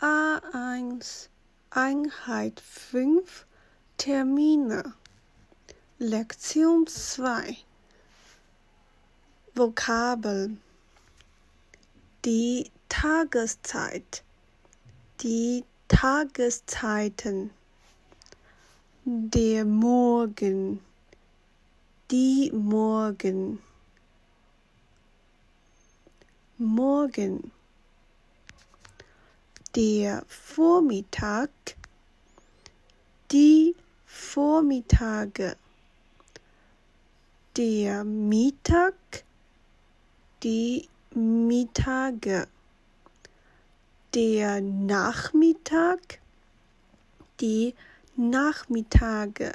A1 Einheit 5 Termine. Lektion 2 Vokabel. Die Tageszeit. Die Tageszeiten. Der Morgen. Die Morgen. Morgen der Vormittag, die Vormittage, der Mittag, die Mittage, der Nachmittag, die Nachmittage,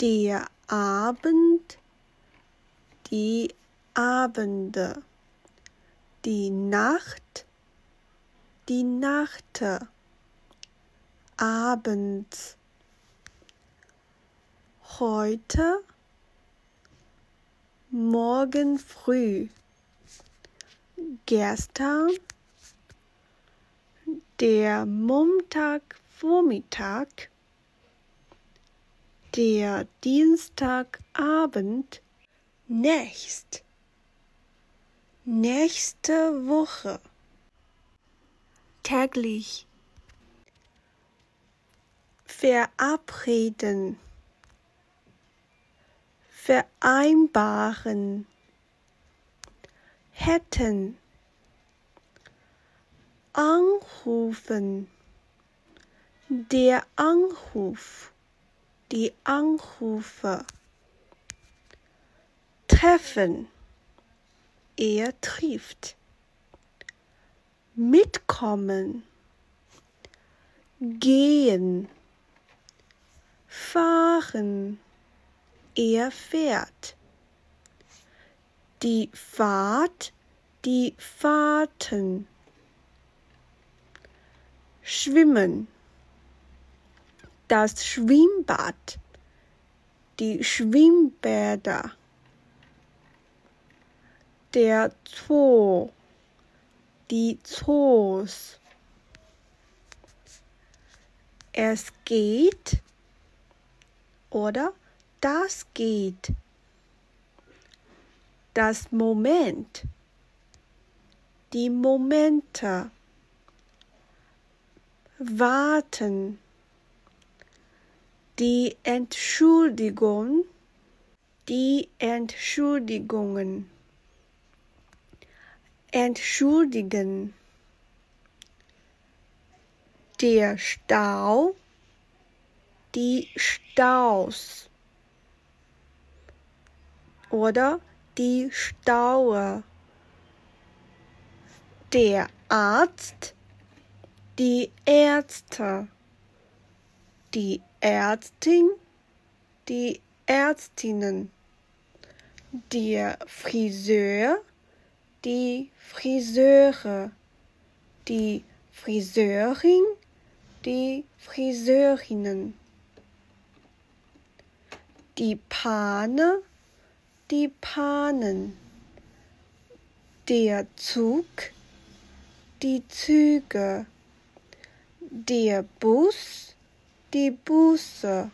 der Abend, die Abende, die Nacht, die Nacht, abends, heute, morgen früh, gestern, der Montagvormittag, der Dienstagabend, nächst, nächste Woche täglich. Verabreden, vereinbaren, hätten, anrufen, der Anruf, die Anrufe, treffen, er trifft mitkommen, gehen, fahren, er fährt. Die Fahrt, die Fahrten. Schwimmen, das Schwimmbad, die Schwimmbäder. Der Zoo die Zoos. Es geht oder das geht. Das Moment. Die Momente. Warten. Die Entschuldigung. Die Entschuldigungen entschuldigen. Der Stau, die Staus oder die Staue. Der Arzt, die Ärzte, die Ärztin, die Ärztinnen, der Friseur, die Friseure, die Friseurin, die Friseurinnen, die Pane, die Panen, der Zug, die Züge, der Bus, die Busse.